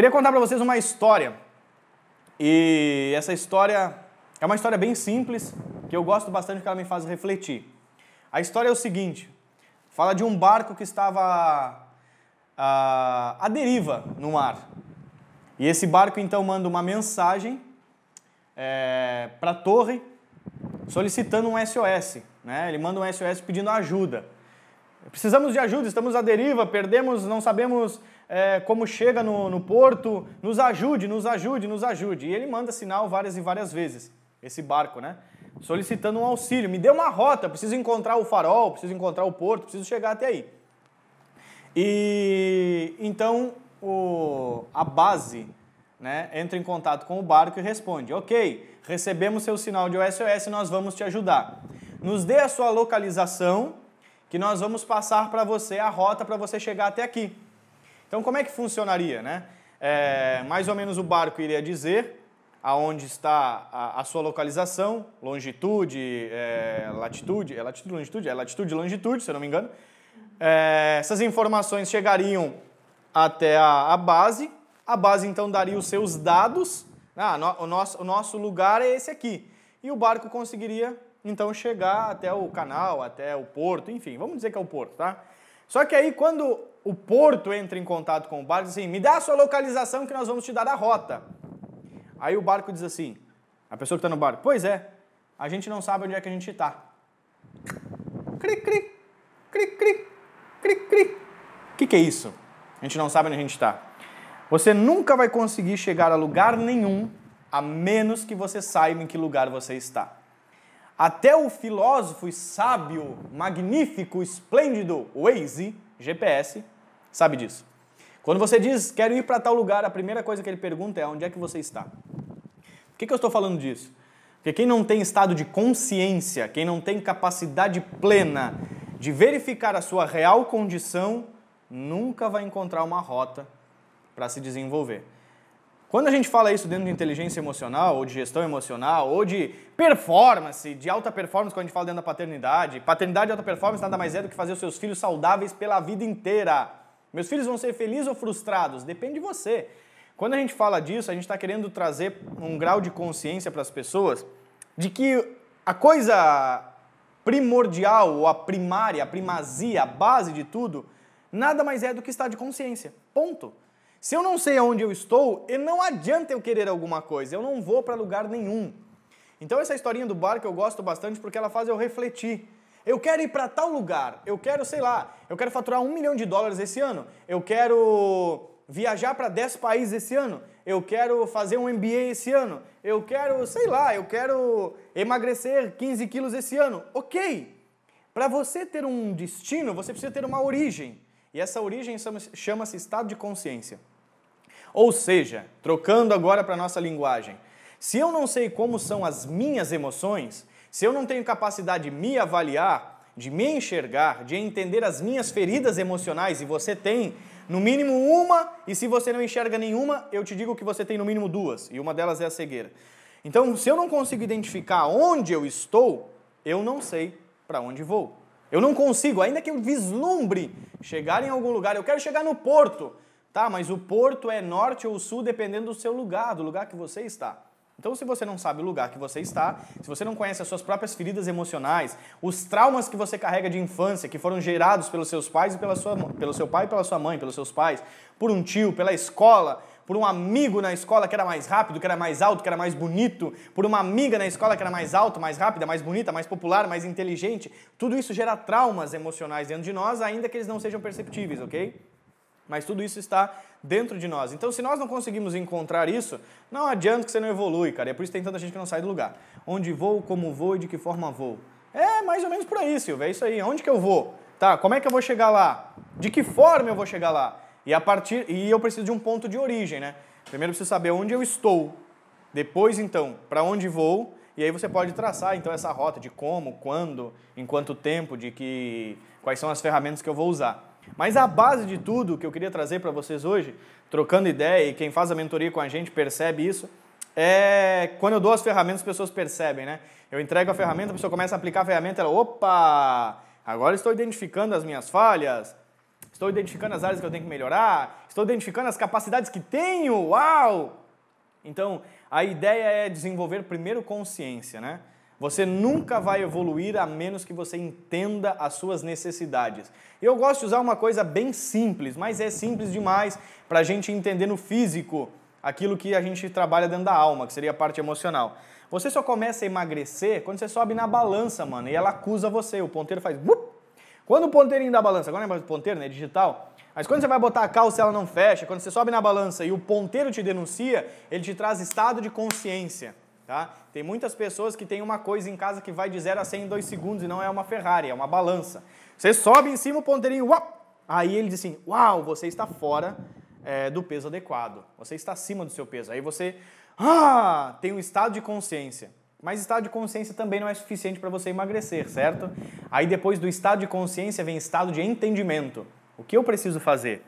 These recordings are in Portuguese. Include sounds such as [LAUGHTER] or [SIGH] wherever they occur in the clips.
Queria contar para vocês uma história. E essa história é uma história bem simples, que eu gosto bastante porque ela me faz refletir. A história é o seguinte: fala de um barco que estava à, à deriva no mar. E esse barco então manda uma mensagem é, para a torre solicitando um SOS. Né? Ele manda um SOS pedindo ajuda. Precisamos de ajuda, estamos à deriva, perdemos, não sabemos é, como chega no, no porto, nos ajude, nos ajude, nos ajude. E ele manda sinal várias e várias vezes, esse barco, né? Solicitando um auxílio. Me dê uma rota, preciso encontrar o farol, preciso encontrar o porto, preciso chegar até aí. E então o, a base né, entra em contato com o barco e responde: Ok, recebemos seu sinal de SOS, nós vamos te ajudar. Nos dê a sua localização, que nós vamos passar para você a rota para você chegar até aqui. Então, como é que funcionaria? Né? É, mais ou menos o barco iria dizer aonde está a, a sua localização, longitude, é, latitude, é latitude, longitude? É latitude longitude, se eu não me engano. É, essas informações chegariam até a, a, base, a base então daria os seus dados, ah, no, o, nosso, o nosso lugar é esse aqui, e o barco conseguiria então chegar até o canal, até o porto, enfim, vamos dizer que é o porto, tá? Só que aí quando o porto entra em contato com o barco diz assim, me dá a sua localização que nós vamos te dar a rota. Aí o barco diz assim, a pessoa que está no barco, pois é, a gente não sabe onde é que a gente está. Cri, cri, cri, cri, cri, cri. O que, que é isso? A gente não sabe onde a gente está. Você nunca vai conseguir chegar a lugar nenhum a menos que você saiba em que lugar você está. Até o filósofo e sábio, magnífico, esplêndido Waze, GPS, sabe disso. Quando você diz, quero ir para tal lugar, a primeira coisa que ele pergunta é onde é que você está. Por que, que eu estou falando disso? Porque quem não tem estado de consciência, quem não tem capacidade plena de verificar a sua real condição, nunca vai encontrar uma rota para se desenvolver. Quando a gente fala isso dentro de inteligência emocional, ou de gestão emocional, ou de performance, de alta performance, quando a gente fala dentro da paternidade, paternidade e alta performance nada mais é do que fazer os seus filhos saudáveis pela vida inteira. Meus filhos vão ser felizes ou frustrados? Depende de você. Quando a gente fala disso, a gente está querendo trazer um grau de consciência para as pessoas de que a coisa primordial, ou a primária, a primazia, a base de tudo, nada mais é do que estar de consciência. Ponto. Se eu não sei aonde eu estou, não adianta eu querer alguma coisa, eu não vou para lugar nenhum. Então essa historinha do barco eu gosto bastante porque ela faz eu refletir. Eu quero ir para tal lugar, eu quero, sei lá, eu quero faturar um milhão de dólares esse ano, eu quero viajar para 10 países esse ano, eu quero fazer um MBA esse ano, eu quero, sei lá, eu quero emagrecer 15 quilos esse ano. Ok, para você ter um destino, você precisa ter uma origem. E essa origem chama-se estado de consciência. Ou seja, trocando agora para a nossa linguagem, se eu não sei como são as minhas emoções, se eu não tenho capacidade de me avaliar, de me enxergar, de entender as minhas feridas emocionais, e você tem no mínimo uma, e se você não enxerga nenhuma, eu te digo que você tem no mínimo duas, e uma delas é a cegueira. Então, se eu não consigo identificar onde eu estou, eu não sei para onde vou. Eu não consigo, ainda que eu vislumbre chegar em algum lugar, eu quero chegar no porto. Tá, mas o porto é norte ou sul dependendo do seu lugar, do lugar que você está. Então, se você não sabe o lugar que você está, se você não conhece as suas próprias feridas emocionais, os traumas que você carrega de infância, que foram gerados pelos seus pais e pela sua, pelo seu pai e pela sua mãe, pelos seus pais, por um tio, pela escola, por um amigo na escola que era mais rápido, que era mais alto, que era mais bonito, por uma amiga na escola que era mais alta, mais rápida, mais bonita, mais popular, mais inteligente. Tudo isso gera traumas emocionais dentro de nós, ainda que eles não sejam perceptíveis, ok? Mas tudo isso está dentro de nós. Então, se nós não conseguimos encontrar isso, não adianta que você não evolui, cara. E é por isso que tem tanta gente que não sai do lugar. Onde vou, como vou e de que forma vou. É mais ou menos por aí, Silvio. É isso aí. Onde que eu vou? Tá, como é que eu vou chegar lá? De que forma eu vou chegar lá? E a partir e eu preciso de um ponto de origem, né? Primeiro eu preciso saber onde eu estou. Depois, então, para onde vou? E aí você pode traçar então essa rota de como, quando, em quanto tempo, de que quais são as ferramentas que eu vou usar. Mas a base de tudo que eu queria trazer para vocês hoje, trocando ideia e quem faz a mentoria com a gente percebe isso, é quando eu dou as ferramentas as pessoas percebem, né? Eu entrego a ferramenta, a pessoa começa a aplicar a ferramenta, ela, opa, agora estou identificando as minhas falhas, Estou identificando as áreas que eu tenho que melhorar? Estou identificando as capacidades que tenho? Uau! Então, a ideia é desenvolver primeiro consciência, né? Você nunca vai evoluir a menos que você entenda as suas necessidades. Eu gosto de usar uma coisa bem simples, mas é simples demais para a gente entender no físico aquilo que a gente trabalha dentro da alma, que seria a parte emocional. Você só começa a emagrecer quando você sobe na balança, mano, e ela acusa você. O ponteiro faz. Quando o ponteirinho da balança, agora não é mais ponteiro, né? Digital. Mas quando você vai botar a calça ela não fecha, quando você sobe na balança e o ponteiro te denuncia, ele te traz estado de consciência. Tá? Tem muitas pessoas que têm uma coisa em casa que vai de 0 a 100 em 2 segundos e não é uma Ferrari, é uma balança. Você sobe em cima o ponteirinho, uau! aí ele diz assim, uau, você está fora é, do peso adequado, você está acima do seu peso. Aí você ah, tem um estado de consciência. Mas estado de consciência também não é suficiente para você emagrecer, certo? Aí depois do estado de consciência vem estado de entendimento. O que eu preciso fazer?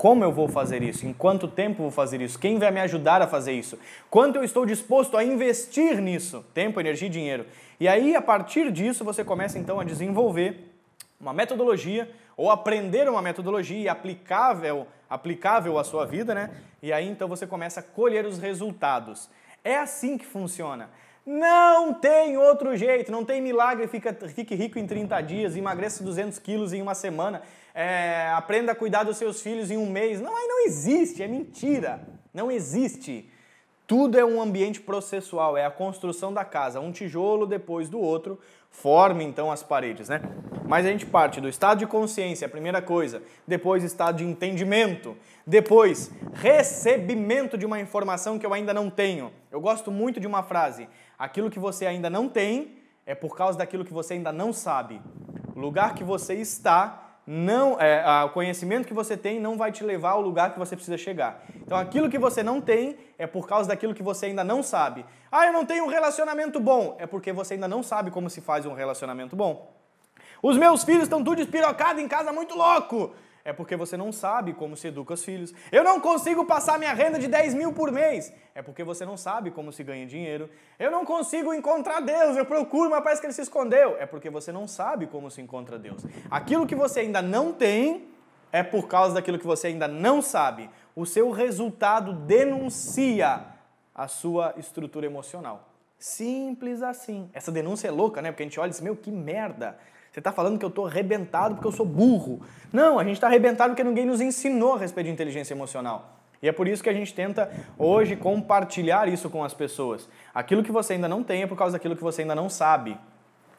Como eu vou fazer isso? Em quanto tempo vou fazer isso? Quem vai me ajudar a fazer isso? Quanto eu estou disposto a investir nisso? Tempo, energia e dinheiro. E aí, a partir disso, você começa então a desenvolver uma metodologia ou aprender uma metodologia aplicável, aplicável à sua vida, né? E aí então você começa a colher os resultados. É assim que funciona. Não tem outro jeito, não tem milagre, fica, fique rico em 30 dias, emagreça 200 quilos em uma semana é, aprenda a cuidar dos seus filhos em um mês. Não, aí não existe, é mentira. Não existe. Tudo é um ambiente processual, é a construção da casa, um tijolo depois do outro, forma então as paredes, né? Mas a gente parte do estado de consciência, a primeira coisa, depois estado de entendimento, depois recebimento de uma informação que eu ainda não tenho. Eu gosto muito de uma frase: aquilo que você ainda não tem é por causa daquilo que você ainda não sabe. O lugar que você está não, é, a, o conhecimento que você tem não vai te levar ao lugar que você precisa chegar. Então, aquilo que você não tem é por causa daquilo que você ainda não sabe. Ah, eu não tenho um relacionamento bom. É porque você ainda não sabe como se faz um relacionamento bom. Os meus filhos estão tudo espirocados em casa, muito louco é porque você não sabe como se educa os filhos. Eu não consigo passar minha renda de 10 mil por mês. É porque você não sabe como se ganha dinheiro. Eu não consigo encontrar Deus. Eu procuro, mas parece que ele se escondeu. É porque você não sabe como se encontra Deus. Aquilo que você ainda não tem é por causa daquilo que você ainda não sabe. O seu resultado denuncia a sua estrutura emocional. Simples assim. Essa denúncia é louca, né? Porque a gente olha e diz: Meu, que merda. Você está falando que eu estou arrebentado porque eu sou burro. Não, a gente está arrebentado porque ninguém nos ensinou a respeito de inteligência emocional. E é por isso que a gente tenta hoje compartilhar isso com as pessoas. Aquilo que você ainda não tem é por causa daquilo que você ainda não sabe.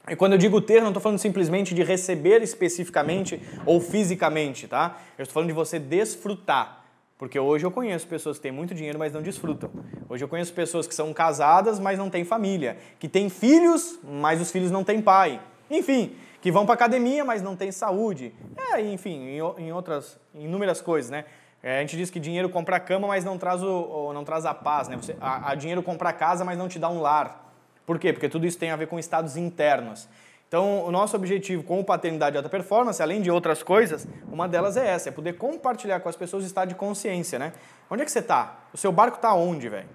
E quando eu digo ter, não estou falando simplesmente de receber especificamente ou fisicamente, tá? Eu estou falando de você desfrutar. Porque hoje eu conheço pessoas que têm muito dinheiro, mas não desfrutam. Hoje eu conheço pessoas que são casadas, mas não têm família. Que têm filhos, mas os filhos não têm pai. Enfim, que vão para academia, mas não têm saúde. É, enfim, em, em outras, inúmeras coisas, né? É, a gente diz que dinheiro compra cama, mas não traz, o, não traz a paz, né? Você, a, a dinheiro compra casa, mas não te dá um lar. Por quê? Porque tudo isso tem a ver com estados internos. Então, o nosso objetivo com o Paternidade de Alta Performance, além de outras coisas, uma delas é essa, é poder compartilhar com as pessoas o estado de consciência, né? Onde é que você está? O seu barco está onde, velho?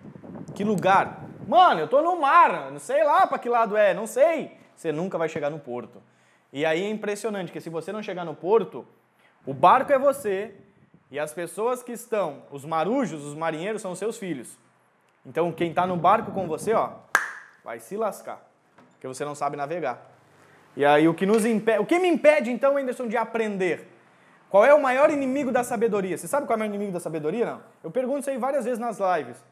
Que lugar? Mano, eu estou no mar, não sei lá para que lado é, não sei. Você nunca vai chegar no porto. E aí é impressionante que se você não chegar no porto, o barco é você e as pessoas que estão, os marujos, os marinheiros, são os seus filhos. Então quem está no barco com você, ó, vai se lascar, porque você não sabe navegar. E aí o que nos impede, o que me impede então, Anderson, de aprender? Qual é o maior inimigo da sabedoria? Você sabe qual é o maior inimigo da sabedoria? Não. Eu pergunto isso aí várias vezes nas lives.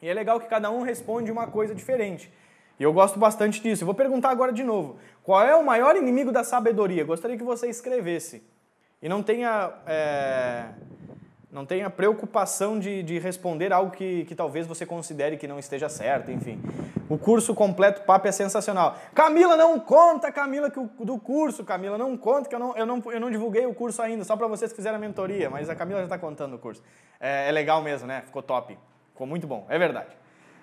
E é legal que cada um responde uma coisa diferente. E eu gosto bastante disso. Eu vou perguntar agora de novo. Qual é o maior inimigo da sabedoria? Gostaria que você escrevesse. E não tenha, é, não tenha preocupação de, de responder algo que, que talvez você considere que não esteja certo, enfim. O curso completo papo é sensacional. Camila, não conta, Camila, que o, do curso, Camila, não conta, que eu não, eu não, eu não divulguei o curso ainda, só para vocês que fizeram a mentoria, mas a Camila já está contando o curso. É, é legal mesmo, né? Ficou top. Ficou muito bom, é verdade.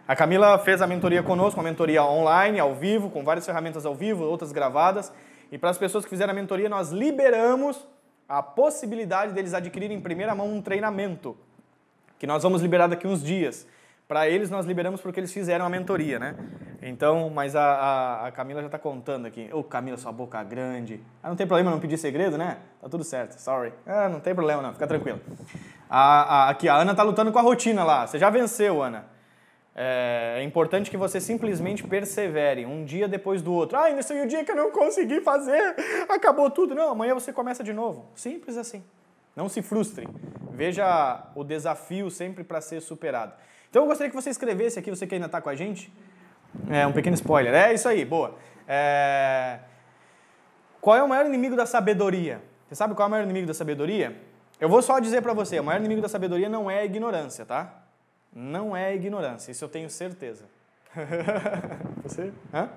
A Camila fez a mentoria conosco, uma mentoria online, ao vivo, com várias ferramentas ao vivo, outras gravadas. E para as pessoas que fizeram a mentoria, nós liberamos a possibilidade deles adquirirem em primeira mão um treinamento, que nós vamos liberar daqui uns dias, Para eles nós liberamos porque eles fizeram a mentoria, né? Então, mas a, a, a Camila já está contando aqui. Ô, oh, Camila, sua boca grande. Ah, não tem problema não pedir segredo, né? Tá tudo certo, sorry. Ah, não tem problema não, fica tranquilo. A, a, aqui, a Ana tá lutando com a rotina lá. Você já venceu, Ana. É, é importante que você simplesmente persevere, um dia depois do outro. Ah, ainda foi o dia que eu não consegui fazer, acabou tudo. Não, amanhã você começa de novo. Simples assim. Não se frustre. Veja o desafio sempre para ser superado. Então eu gostaria que você escrevesse aqui, você que ainda está com a gente, é, um pequeno spoiler. É isso aí, boa. É... Qual é o maior inimigo da sabedoria? Você sabe qual é o maior inimigo da sabedoria? Eu vou só dizer para você, o maior inimigo da sabedoria não é a ignorância, tá? Não é ignorância, isso eu tenho certeza. [LAUGHS] você? Hã?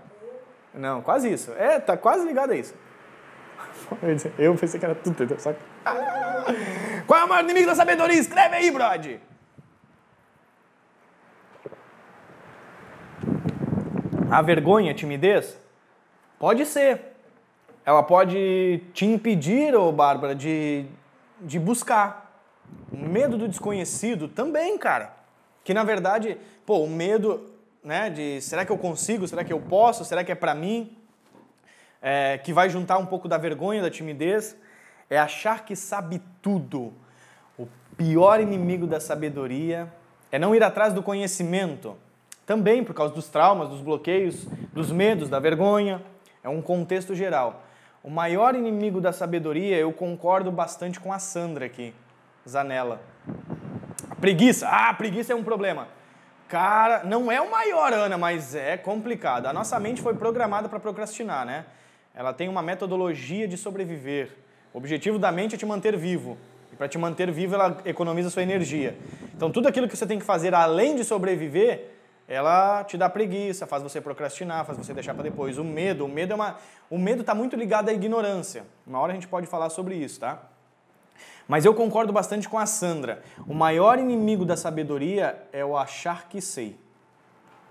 Não, quase isso. É, tá quase ligado a isso. [LAUGHS] Eu pensei que era tudo, entendeu? Só que... [LAUGHS] Qual é o maior inimigo da sabedoria? Escreve aí, brode! A vergonha, a timidez? Pode ser. Ela pode te impedir, ô Bárbara, de, de buscar. O medo do desconhecido também, cara. Que na verdade, pô, o medo, né, de será que eu consigo, será que eu posso, será que é para mim, é, que vai juntar um pouco da vergonha, da timidez, é achar que sabe tudo. O pior inimigo da sabedoria é não ir atrás do conhecimento. Também por causa dos traumas, dos bloqueios, dos medos, da vergonha. É um contexto geral. O maior inimigo da sabedoria, eu concordo bastante com a Sandra aqui, Zanella. Preguiça. Ah, preguiça é um problema. Cara, não é o maior, Ana, mas é complicado. A nossa mente foi programada para procrastinar, né? Ela tem uma metodologia de sobreviver. O objetivo da mente é te manter vivo. E para te manter vivo, ela economiza sua energia. Então, tudo aquilo que você tem que fazer além de sobreviver, ela te dá preguiça, faz você procrastinar, faz você deixar para depois. O medo, o medo é uma, o medo está muito ligado à ignorância. Uma hora a gente pode falar sobre isso, tá? Mas eu concordo bastante com a Sandra. O maior inimigo da sabedoria é o achar que sei.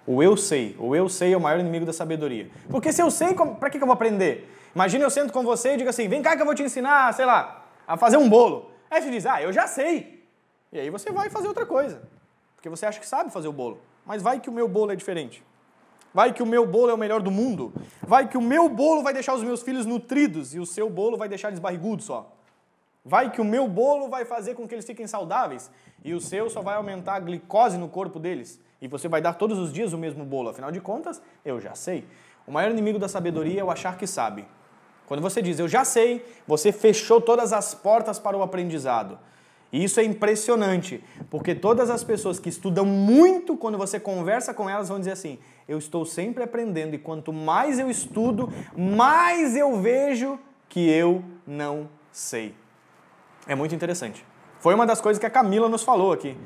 O eu sei. O eu sei é o maior inimigo da sabedoria. Porque se eu sei, para que, eu vou aprender? Imagina eu sento com você e digo assim: vem cá que eu vou te ensinar, sei lá, a fazer um bolo. Aí você diz: ah, eu já sei. E aí você vai fazer outra coisa. Porque você acha que sabe fazer o bolo. Mas vai que o meu bolo é diferente. Vai que o meu bolo é o melhor do mundo. Vai que o meu bolo vai deixar os meus filhos nutridos e o seu bolo vai deixar eles barrigudos só. Vai que o meu bolo vai fazer com que eles fiquem saudáveis e o seu só vai aumentar a glicose no corpo deles. E você vai dar todos os dias o mesmo bolo. Afinal de contas, eu já sei. O maior inimigo da sabedoria é o achar que sabe. Quando você diz eu já sei, você fechou todas as portas para o aprendizado. E isso é impressionante, porque todas as pessoas que estudam muito, quando você conversa com elas, vão dizer assim: eu estou sempre aprendendo, e quanto mais eu estudo, mais eu vejo que eu não sei. É muito interessante. Foi uma das coisas que a Camila nos falou aqui.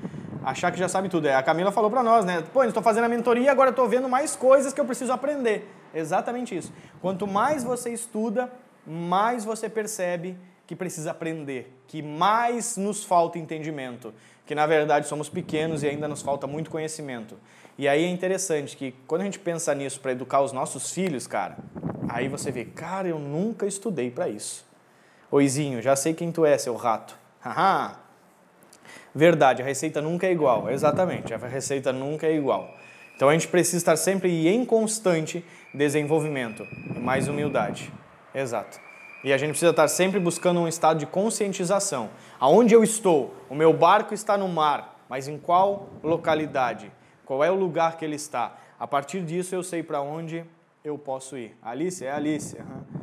Achar que já sabe tudo. É, a Camila falou para nós, né? Pô, eu estou fazendo a mentoria agora estou vendo mais coisas que eu preciso aprender. Exatamente isso. Quanto mais você estuda, mais você percebe que precisa aprender, que mais nos falta entendimento, que na verdade somos pequenos e ainda nos falta muito conhecimento. E aí é interessante que quando a gente pensa nisso para educar os nossos filhos, cara, aí você vê, cara, eu nunca estudei para isso. Oizinho, já sei quem tu é, seu rato. Haha. Verdade, a receita nunca é igual. Exatamente, a receita nunca é igual. Então a gente precisa estar sempre em constante desenvolvimento e mais humildade. Exato. E a gente precisa estar sempre buscando um estado de conscientização. Aonde eu estou? O meu barco está no mar, mas em qual localidade? Qual é o lugar que ele está? A partir disso eu sei para onde eu posso ir. Alice? É Alice. Uhum.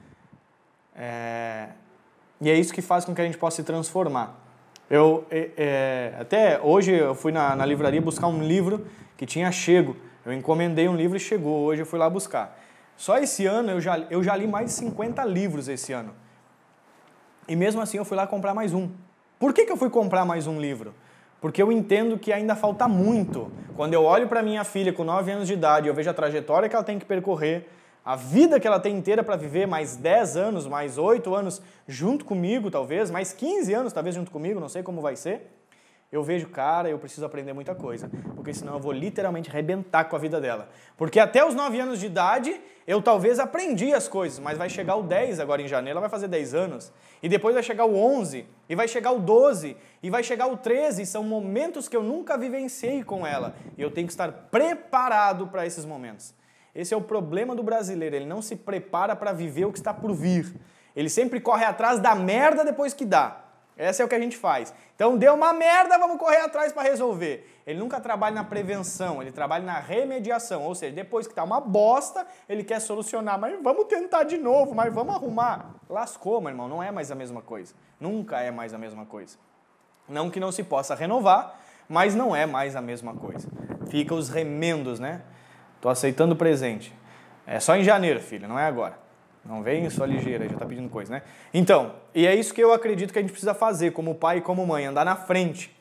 É... E é isso que faz com que a gente possa se transformar. Eu, é, é, até hoje eu fui na, na livraria buscar um livro que tinha chego. Eu encomendei um livro e chegou. Hoje eu fui lá buscar. Só esse ano eu já, eu já li mais de 50 livros esse ano. E mesmo assim eu fui lá comprar mais um. Por que, que eu fui comprar mais um livro? Porque eu entendo que ainda falta muito. Quando eu olho para minha filha com 9 anos de idade, eu vejo a trajetória que ela tem que percorrer, a vida que ela tem inteira para viver, mais 10 anos, mais 8 anos junto comigo, talvez, mais 15 anos, talvez, junto comigo, não sei como vai ser. eu vejo, cara, eu preciso aprender muita coisa, porque senão eu vou literalmente arrebentar com a vida dela. Porque até os 9 anos de idade, eu talvez aprendi as coisas, mas vai chegar o 10 agora em janeiro, ela vai fazer 10 anos, e depois vai chegar o 11, e vai chegar o 12, e vai chegar o 13, são momentos que eu nunca vivenciei com ela, e eu tenho que estar preparado para esses momentos. Esse é o problema do brasileiro, ele não se prepara para viver o que está por vir. Ele sempre corre atrás da merda depois que dá. Essa é o que a gente faz. Então deu uma merda, vamos correr atrás para resolver. Ele nunca trabalha na prevenção, ele trabalha na remediação. Ou seja, depois que tá uma bosta, ele quer solucionar, mas vamos tentar de novo, mas vamos arrumar. Lascou, meu irmão, não é mais a mesma coisa. Nunca é mais a mesma coisa. Não que não se possa renovar, mas não é mais a mesma coisa. Fica os remendos, né? Tô aceitando o presente. É só em janeiro, filho, não é agora. Não vem só ligeira, já está pedindo coisa, né? Então, e é isso que eu acredito que a gente precisa fazer como pai e como mãe, andar na frente.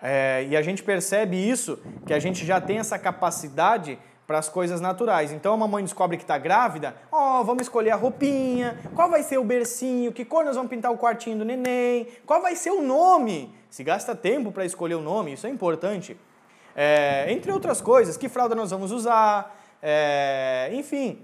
É, e a gente percebe isso, que a gente já tem essa capacidade para as coisas naturais. Então a mamãe descobre que está grávida, ó, oh, vamos escolher a roupinha, qual vai ser o bercinho, que cor nós vamos pintar o quartinho do neném, qual vai ser o nome. Se gasta tempo para escolher o nome, isso é importante. É, entre outras coisas, que fralda nós vamos usar, é, enfim,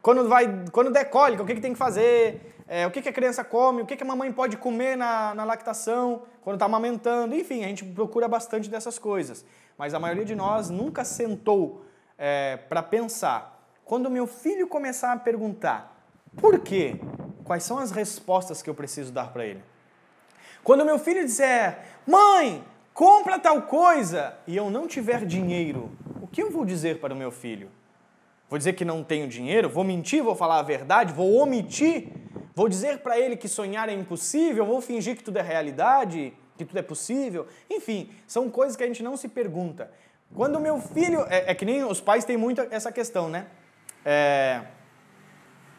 quando, vai, quando der cólica, o que, que tem que fazer, é, o que, que a criança come, o que, que a mamãe pode comer na, na lactação, quando está amamentando, enfim, a gente procura bastante dessas coisas. Mas a maioria de nós nunca sentou é, para pensar. Quando meu filho começar a perguntar por quê, quais são as respostas que eu preciso dar para ele? Quando meu filho disser, mãe, compra tal coisa, e eu não tiver dinheiro, o que eu vou dizer para o meu filho? Vou dizer que não tenho dinheiro? Vou mentir? Vou falar a verdade? Vou omitir? Vou dizer para ele que sonhar é impossível? Vou fingir que tudo é realidade? Que tudo é possível? Enfim, são coisas que a gente não se pergunta. Quando meu filho. É, é, que nem os pais têm muito essa questão, né? É,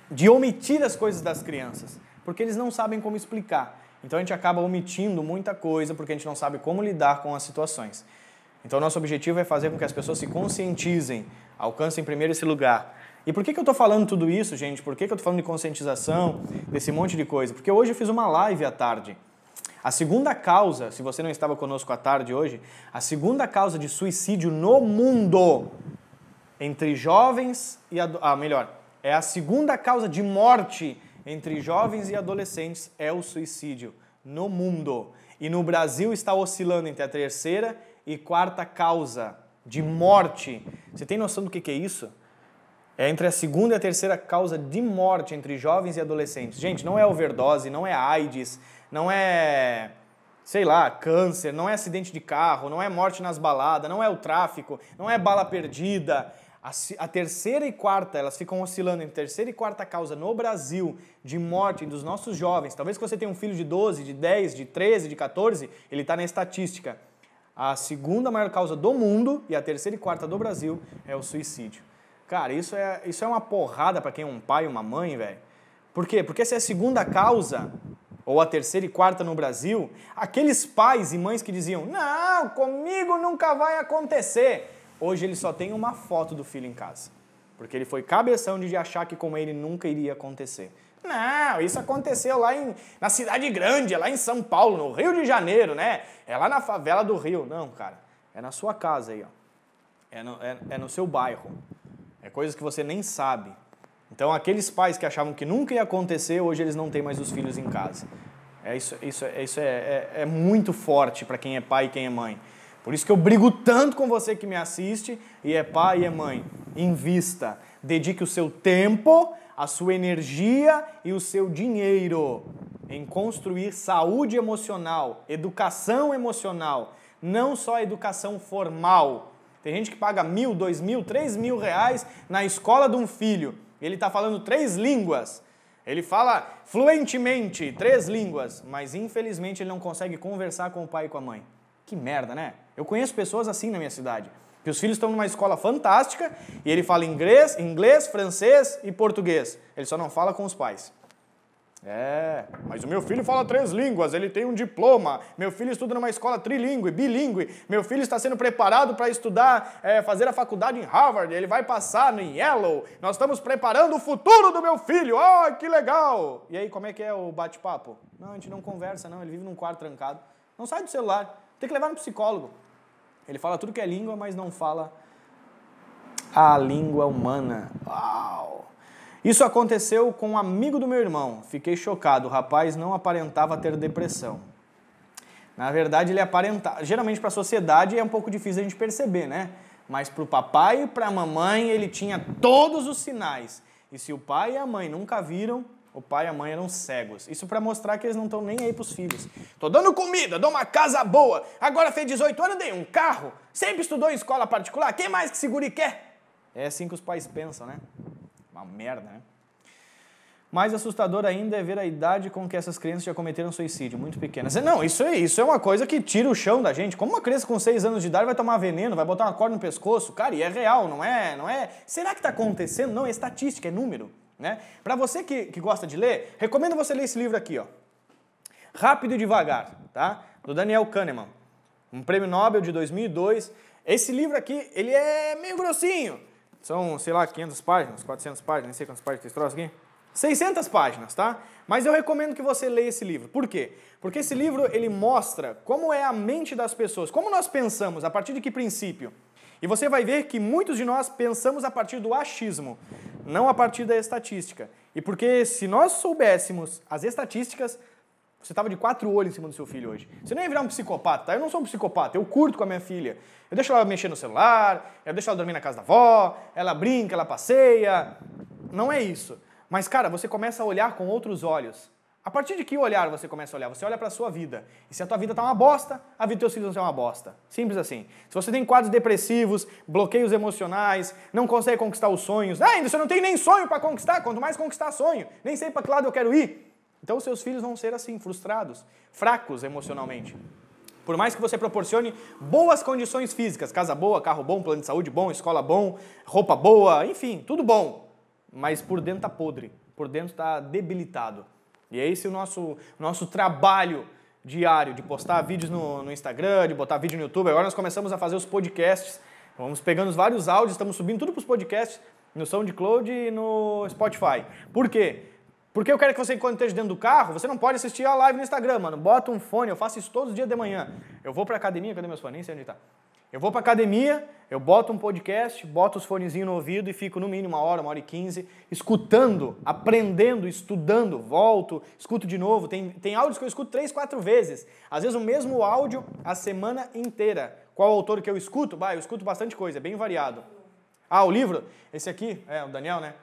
de omitir as coisas das crianças, porque eles não sabem como explicar. Então a gente acaba omitindo muita coisa porque a gente não sabe como lidar com as situações. Então nosso objetivo é fazer com que as pessoas se conscientizem alcancem primeiro esse lugar. E por que, que eu estou falando tudo isso, gente? Por que, que eu estou falando de conscientização, desse monte de coisa? Porque hoje eu fiz uma live à tarde. A segunda causa, se você não estava conosco à tarde hoje, a segunda causa de suicídio no mundo entre jovens e ah, melhor, é a segunda causa de morte entre jovens e adolescentes é o suicídio no mundo. E no Brasil está oscilando entre a terceira e quarta causa de morte. Você tem noção do que é isso? É entre a segunda e a terceira causa de morte entre jovens e adolescentes. Gente, não é overdose, não é AIDS, não é, sei lá, câncer, não é acidente de carro, não é morte nas baladas, não é o tráfico, não é bala perdida. A, a terceira e quarta, elas ficam oscilando entre terceira e quarta causa no Brasil de morte dos nossos jovens. Talvez que você tenha um filho de 12, de 10, de 13, de 14, ele está na estatística a segunda maior causa do mundo e a terceira e quarta do Brasil é o suicídio. Cara, isso é, isso é uma porrada para quem é um pai uma mãe, velho. Por quê? Porque se é a segunda causa, ou a terceira e quarta no Brasil, aqueles pais e mães que diziam: Não, comigo nunca vai acontecer. Hoje ele só tem uma foto do filho em casa. Porque ele foi cabeção de achar que com ele nunca iria acontecer. Não, isso aconteceu lá em, na cidade grande, lá em São Paulo, no Rio de Janeiro, né? É lá na favela do Rio. Não, cara, é na sua casa aí, ó. É no, é, é no seu bairro. É coisas que você nem sabe. Então, aqueles pais que achavam que nunca ia acontecer, hoje eles não têm mais os filhos em casa. É isso, isso, é, isso é, é, é muito forte para quem é pai e quem é mãe. Por isso que eu brigo tanto com você que me assiste e é pai e é mãe. Invista, dedique o seu tempo a sua energia e o seu dinheiro em construir saúde emocional, educação emocional, não só educação formal. Tem gente que paga mil, dois mil, três mil reais na escola de um filho. Ele está falando três línguas. Ele fala fluentemente três línguas, mas infelizmente ele não consegue conversar com o pai e com a mãe. Que merda, né? Eu conheço pessoas assim na minha cidade. Que os filhos estão numa escola fantástica e ele fala inglês, inglês, francês e português. Ele só não fala com os pais. É, mas o meu filho fala três línguas, ele tem um diploma. Meu filho estuda numa escola trilingue, bilíngue. Meu filho está sendo preparado para estudar, é, fazer a faculdade em Harvard. Ele vai passar no Yellow. Nós estamos preparando o futuro do meu filho. Oh, que legal! E aí, como é que é o bate-papo? Não, a gente não conversa, não. Ele vive num quarto trancado. Não sai do celular. Tem que levar no psicólogo. Ele fala tudo que é língua, mas não fala a língua humana. Uau! Isso aconteceu com um amigo do meu irmão. Fiquei chocado. O rapaz não aparentava ter depressão. Na verdade, ele aparentava. Geralmente, para a sociedade é um pouco difícil a gente perceber, né? Mas para o papai e para a mamãe, ele tinha todos os sinais. E se o pai e a mãe nunca viram, o pai e a mãe eram cegos. Isso para mostrar que eles não estão nem aí para os filhos. Tô dando comida, dou uma casa boa. Agora fez 18 anos, dei um carro. Sempre estudou em escola particular. Quem mais que segura e quer? É assim que os pais pensam, né? Uma merda, né? Mais assustador ainda é ver a idade com que essas crianças já cometeram suicídio, muito pequenas. Não, isso é, isso é uma coisa que tira o chão da gente. Como uma criança com 6 anos de idade vai tomar veneno, vai botar uma corda no pescoço? Cara, e é real, não é? Não é? Será que está acontecendo? Não, é estatística, é número. Né? Para você que, que gosta de ler, recomendo você ler esse livro aqui, ó. Rápido e Devagar, tá? Do Daniel Kahneman. Um prêmio Nobel de 2002. Esse livro aqui, ele é meio grossinho. São, sei lá, 500 páginas, 400 páginas, nem sei quantas páginas tem esse troço aqui. 600 páginas, tá? Mas eu recomendo que você leia esse livro. Por quê? Porque esse livro ele mostra como é a mente das pessoas, como nós pensamos, a partir de que princípio. E você vai ver que muitos de nós pensamos a partir do achismo, não a partir da estatística. E porque se nós soubéssemos as estatísticas, você estava de quatro olhos em cima do seu filho hoje. Você não ia virar um psicopata, tá? Eu não sou um psicopata, eu curto com a minha filha. Eu deixo ela mexer no celular, eu deixo ela dormir na casa da avó, ela brinca, ela passeia. Não é isso. Mas, cara, você começa a olhar com outros olhos. A partir de que olhar você começa a olhar? Você olha para a sua vida. E se a tua vida está uma bosta, a vida dos teus filhos vai ser uma bosta. Simples assim. Se você tem quadros depressivos, bloqueios emocionais, não consegue conquistar os sonhos, ah, ainda você não tem nem sonho para conquistar, quanto mais conquistar sonho, nem sei para que lado eu quero ir. Então os seus filhos vão ser assim, frustrados, fracos emocionalmente. Por mais que você proporcione boas condições físicas, casa boa, carro bom, plano de saúde bom, escola bom, roupa boa, enfim, tudo bom mas por dentro está podre, por dentro está debilitado. E é esse o nosso, nosso trabalho diário, de postar vídeos no, no Instagram, de botar vídeo no YouTube. Agora nós começamos a fazer os podcasts, vamos pegando vários áudios, estamos subindo tudo para os podcasts no SoundCloud e no Spotify. Por quê? Porque eu quero que você, enquanto esteja dentro do carro, você não pode assistir a live no Instagram, mano. Bota um fone, eu faço isso todos os dias de manhã. Eu vou para academia, cadê meus fones? Nem sei onde está. Eu vou para academia, eu boto um podcast, boto os fonezinhos no ouvido e fico no mínimo uma hora, uma hora e quinze, escutando, aprendendo, estudando, volto, escuto de novo. Tem, tem áudios que eu escuto três, quatro vezes. Às vezes o mesmo áudio a semana inteira. Qual autor que eu escuto? Bah, eu escuto bastante coisa, é bem variado. Ah, o livro? Esse aqui, é o Daniel, né?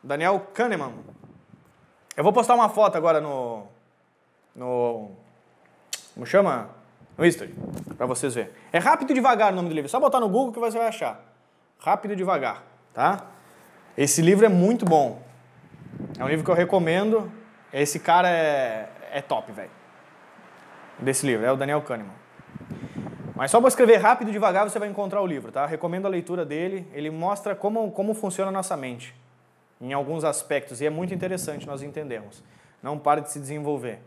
Daniel Kahneman. Eu vou postar uma foto agora no. no. Como chama? No History, para vocês verem. É Rápido e Devagar o nome do livro, é só botar no Google que você vai achar. Rápido e Devagar, tá? Esse livro é muito bom. É um livro que eu recomendo. Esse cara é, é top, velho. Desse livro, é o Daniel Kahneman. Mas só para escrever rápido e devagar você vai encontrar o livro, tá? Recomendo a leitura dele. Ele mostra como, como funciona a nossa mente em alguns aspectos e é muito interessante nós entendermos. Não pare de se desenvolver.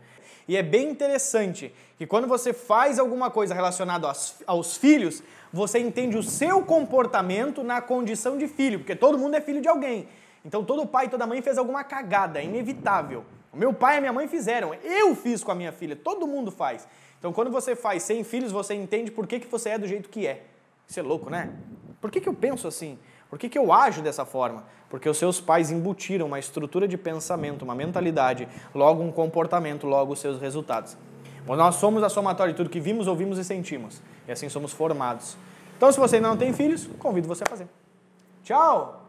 E é bem interessante que quando você faz alguma coisa relacionada aos, aos filhos, você entende o seu comportamento na condição de filho, porque todo mundo é filho de alguém. Então todo pai e toda mãe fez alguma cagada, é inevitável. O meu pai e a minha mãe fizeram, eu fiz com a minha filha, todo mundo faz. Então quando você faz sem filhos, você entende por que, que você é do jeito que é. Isso é louco, né? Por que, que eu penso assim? Por que, que eu ajo dessa forma? Porque os seus pais embutiram uma estrutura de pensamento, uma mentalidade, logo um comportamento, logo os seus resultados. Nós somos a somatória de tudo que vimos, ouvimos e sentimos. E assim somos formados. Então, se você ainda não tem filhos, convido você a fazer. Tchau!